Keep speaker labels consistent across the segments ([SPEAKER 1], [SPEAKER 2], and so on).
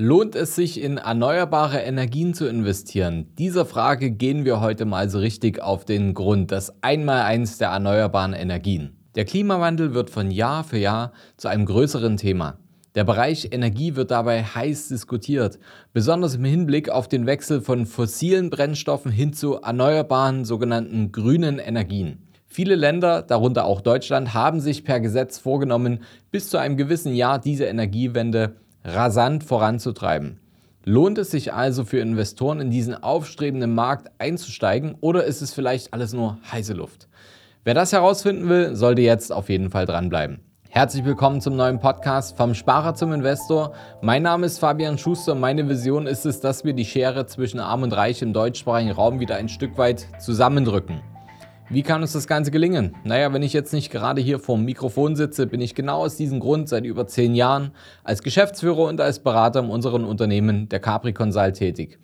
[SPEAKER 1] Lohnt es sich in erneuerbare Energien zu investieren? Dieser Frage gehen wir heute mal so richtig auf den Grund, das Einmaleins der erneuerbaren Energien. Der Klimawandel wird von Jahr für Jahr zu einem größeren Thema. Der Bereich Energie wird dabei heiß diskutiert, besonders im Hinblick auf den Wechsel von fossilen Brennstoffen hin zu erneuerbaren sogenannten grünen Energien. Viele Länder, darunter auch Deutschland, haben sich per Gesetz vorgenommen, bis zu einem gewissen Jahr diese Energiewende rasant voranzutreiben. Lohnt es sich also für Investoren in diesen aufstrebenden Markt einzusteigen oder ist es vielleicht alles nur heiße Luft? Wer das herausfinden will, sollte jetzt auf jeden Fall dranbleiben. Herzlich willkommen zum neuen Podcast vom Sparer zum Investor. Mein Name ist Fabian Schuster und meine Vision ist es, dass wir die Schere zwischen Arm und Reich im deutschsprachigen Raum wieder ein Stück weit zusammendrücken. Wie kann uns das Ganze gelingen? Naja, wenn ich jetzt nicht gerade hier vorm Mikrofon sitze, bin ich genau aus diesem Grund seit über zehn Jahren als Geschäftsführer und als Berater in unserem Unternehmen der Capri Consult tätig.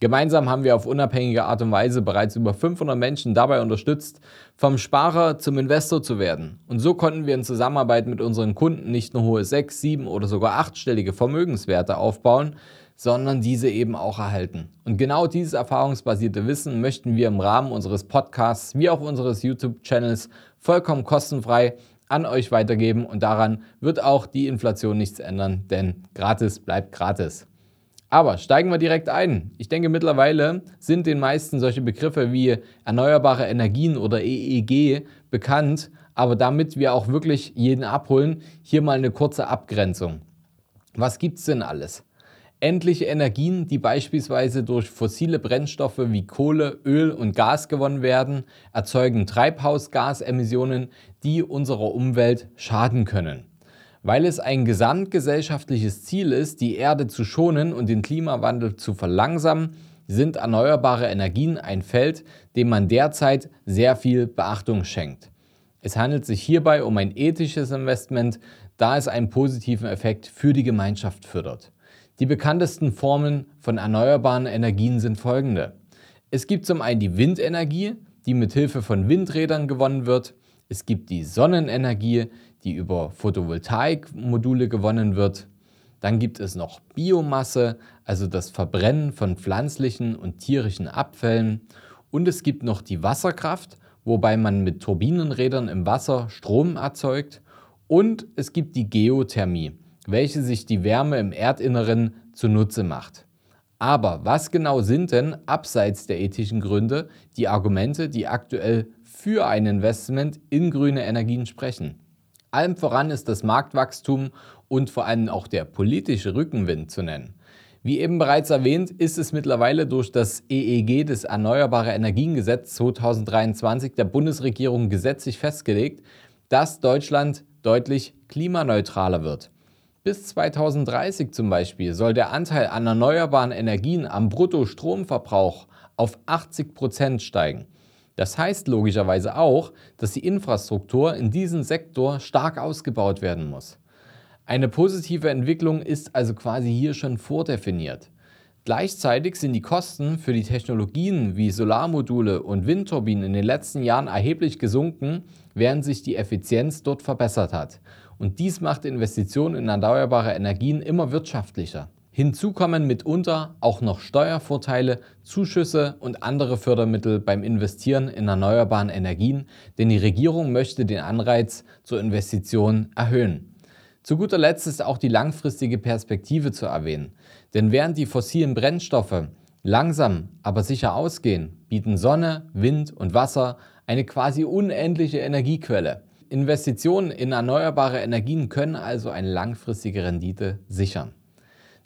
[SPEAKER 1] Gemeinsam haben wir auf unabhängige Art und Weise bereits über 500 Menschen dabei unterstützt, vom Sparer zum Investor zu werden. Und so konnten wir in Zusammenarbeit mit unseren Kunden nicht nur hohe sechs, sieben oder sogar achtstellige Vermögenswerte aufbauen, sondern diese eben auch erhalten. Und genau dieses erfahrungsbasierte Wissen möchten wir im Rahmen unseres Podcasts wie auch unseres YouTube-Channels vollkommen kostenfrei an euch weitergeben und daran wird auch die Inflation nichts ändern, denn gratis bleibt gratis. Aber steigen wir direkt ein. Ich denke, mittlerweile sind den meisten solche Begriffe wie erneuerbare Energien oder EEG bekannt, aber damit wir auch wirklich jeden abholen, hier mal eine kurze Abgrenzung. Was gibt es denn alles? Endliche Energien, die beispielsweise durch fossile Brennstoffe wie Kohle, Öl und Gas gewonnen werden, erzeugen Treibhausgasemissionen, die unserer Umwelt schaden können. Weil es ein gesamtgesellschaftliches Ziel ist, die Erde zu schonen und den Klimawandel zu verlangsamen, sind erneuerbare Energien ein Feld, dem man derzeit sehr viel Beachtung schenkt. Es handelt sich hierbei um ein ethisches Investment, da es einen positiven Effekt für die Gemeinschaft fördert. Die bekanntesten Formen von erneuerbaren Energien sind folgende. Es gibt zum einen die Windenergie, die mit Hilfe von Windrädern gewonnen wird. Es gibt die Sonnenenergie, die über Photovoltaikmodule gewonnen wird. Dann gibt es noch Biomasse, also das Verbrennen von pflanzlichen und tierischen Abfällen. Und es gibt noch die Wasserkraft, wobei man mit Turbinenrädern im Wasser Strom erzeugt. Und es gibt die Geothermie, welche sich die Wärme im Erdinneren zunutze macht. Aber was genau sind denn abseits der ethischen Gründe die Argumente, die aktuell für ein Investment in grüne Energien sprechen? Allem voran ist das Marktwachstum und vor allem auch der politische Rückenwind zu nennen. Wie eben bereits erwähnt, ist es mittlerweile durch das EEG, das Erneuerbare Energiengesetz 2023 der Bundesregierung gesetzlich festgelegt, dass Deutschland deutlich klimaneutraler wird. Bis 2030 zum Beispiel soll der Anteil an erneuerbaren Energien am Bruttostromverbrauch auf 80 Prozent steigen. Das heißt logischerweise auch, dass die Infrastruktur in diesem Sektor stark ausgebaut werden muss. Eine positive Entwicklung ist also quasi hier schon vordefiniert. Gleichzeitig sind die Kosten für die Technologien wie Solarmodule und Windturbinen in den letzten Jahren erheblich gesunken, während sich die Effizienz dort verbessert hat. Und dies macht Investitionen in erneuerbare Energien immer wirtschaftlicher. Hinzu kommen mitunter auch noch Steuervorteile, Zuschüsse und andere Fördermittel beim Investieren in erneuerbaren Energien, denn die Regierung möchte den Anreiz zur Investition erhöhen. Zu guter Letzt ist auch die langfristige Perspektive zu erwähnen, denn während die fossilen Brennstoffe langsam, aber sicher ausgehen, bieten Sonne, Wind und Wasser eine quasi unendliche Energiequelle. Investitionen in erneuerbare Energien können also eine langfristige Rendite sichern.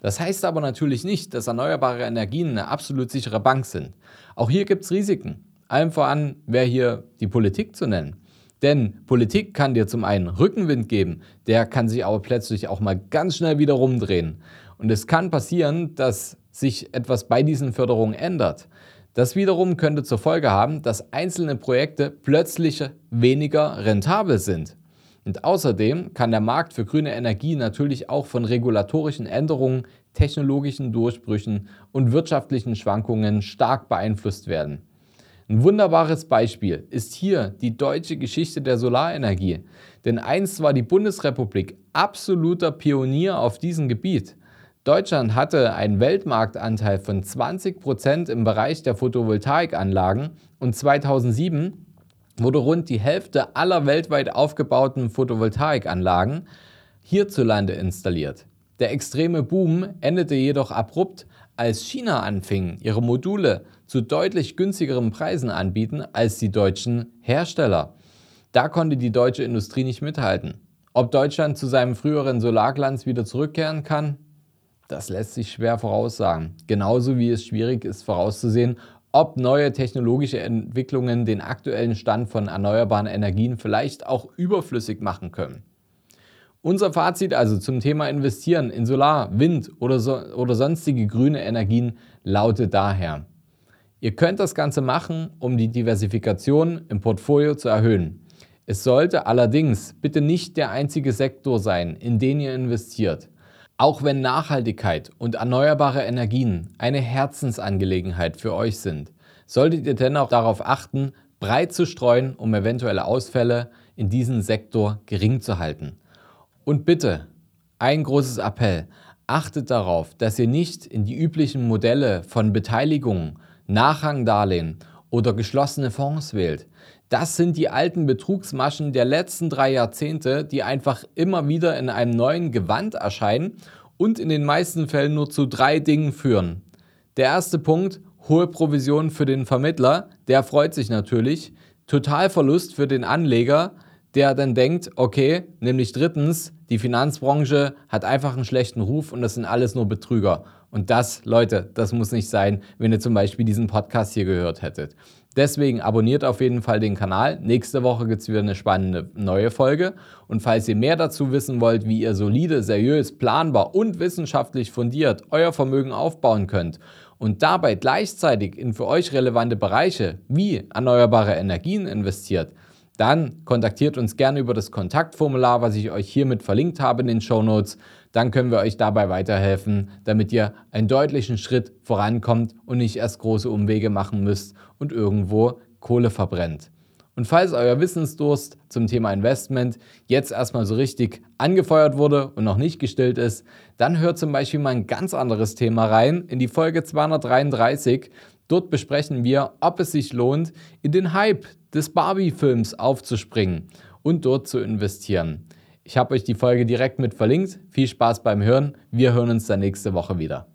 [SPEAKER 1] Das heißt aber natürlich nicht, dass erneuerbare Energien eine absolut sichere Bank sind. Auch hier gibt es Risiken. Allem voran wäre hier die Politik zu nennen. Denn Politik kann dir zum einen Rückenwind geben, der kann sich aber plötzlich auch mal ganz schnell wieder rumdrehen. Und es kann passieren, dass sich etwas bei diesen Förderungen ändert. Das wiederum könnte zur Folge haben, dass einzelne Projekte plötzlich weniger rentabel sind. Und außerdem kann der Markt für grüne Energie natürlich auch von regulatorischen Änderungen, technologischen Durchbrüchen und wirtschaftlichen Schwankungen stark beeinflusst werden. Ein wunderbares Beispiel ist hier die deutsche Geschichte der Solarenergie. Denn einst war die Bundesrepublik absoluter Pionier auf diesem Gebiet. Deutschland hatte einen Weltmarktanteil von 20 Prozent im Bereich der Photovoltaikanlagen und 2007 wurde rund die Hälfte aller weltweit aufgebauten Photovoltaikanlagen hierzulande installiert. Der extreme Boom endete jedoch abrupt, als China anfing, ihre Module zu deutlich günstigeren Preisen anbieten als die deutschen Hersteller. Da konnte die deutsche Industrie nicht mithalten. Ob Deutschland zu seinem früheren Solarglanz wieder zurückkehren kann, das lässt sich schwer voraussagen. Genauso wie es schwierig ist vorauszusehen, ob neue technologische Entwicklungen den aktuellen Stand von erneuerbaren Energien vielleicht auch überflüssig machen können. Unser Fazit also zum Thema Investieren in Solar, Wind oder, so, oder sonstige grüne Energien lautet daher, ihr könnt das Ganze machen, um die Diversifikation im Portfolio zu erhöhen. Es sollte allerdings bitte nicht der einzige Sektor sein, in den ihr investiert. Auch wenn Nachhaltigkeit und erneuerbare Energien eine Herzensangelegenheit für euch sind, solltet ihr dennoch darauf achten, breit zu streuen, um eventuelle Ausfälle in diesem Sektor gering zu halten. Und bitte, ein großes Appell, achtet darauf, dass ihr nicht in die üblichen Modelle von Beteiligung, Nachrangdarlehen oder geschlossene Fonds wählt. Das sind die alten Betrugsmaschen der letzten drei Jahrzehnte, die einfach immer wieder in einem neuen Gewand erscheinen und in den meisten Fällen nur zu drei Dingen führen. Der erste Punkt, hohe Provision für den Vermittler, der freut sich natürlich. Totalverlust für den Anleger, der dann denkt, okay, nämlich drittens, die Finanzbranche hat einfach einen schlechten Ruf und das sind alles nur Betrüger. Und das, Leute, das muss nicht sein, wenn ihr zum Beispiel diesen Podcast hier gehört hättet. Deswegen abonniert auf jeden Fall den Kanal. Nächste Woche gibt es wieder eine spannende neue Folge. Und falls ihr mehr dazu wissen wollt, wie ihr solide, seriös, planbar und wissenschaftlich fundiert euer Vermögen aufbauen könnt und dabei gleichzeitig in für euch relevante Bereiche wie erneuerbare Energien investiert, dann kontaktiert uns gerne über das Kontaktformular, was ich euch hiermit verlinkt habe in den Show Notes. Dann können wir euch dabei weiterhelfen, damit ihr einen deutlichen Schritt vorankommt und nicht erst große Umwege machen müsst und irgendwo Kohle verbrennt. Und falls euer Wissensdurst zum Thema Investment jetzt erstmal so richtig angefeuert wurde und noch nicht gestillt ist, dann hört zum Beispiel mal ein ganz anderes Thema rein in die Folge 233. Dort besprechen wir, ob es sich lohnt, in den Hype des Barbie-Films aufzuspringen und dort zu investieren. Ich habe euch die Folge direkt mit verlinkt. Viel Spaß beim Hören. Wir hören uns dann nächste Woche wieder.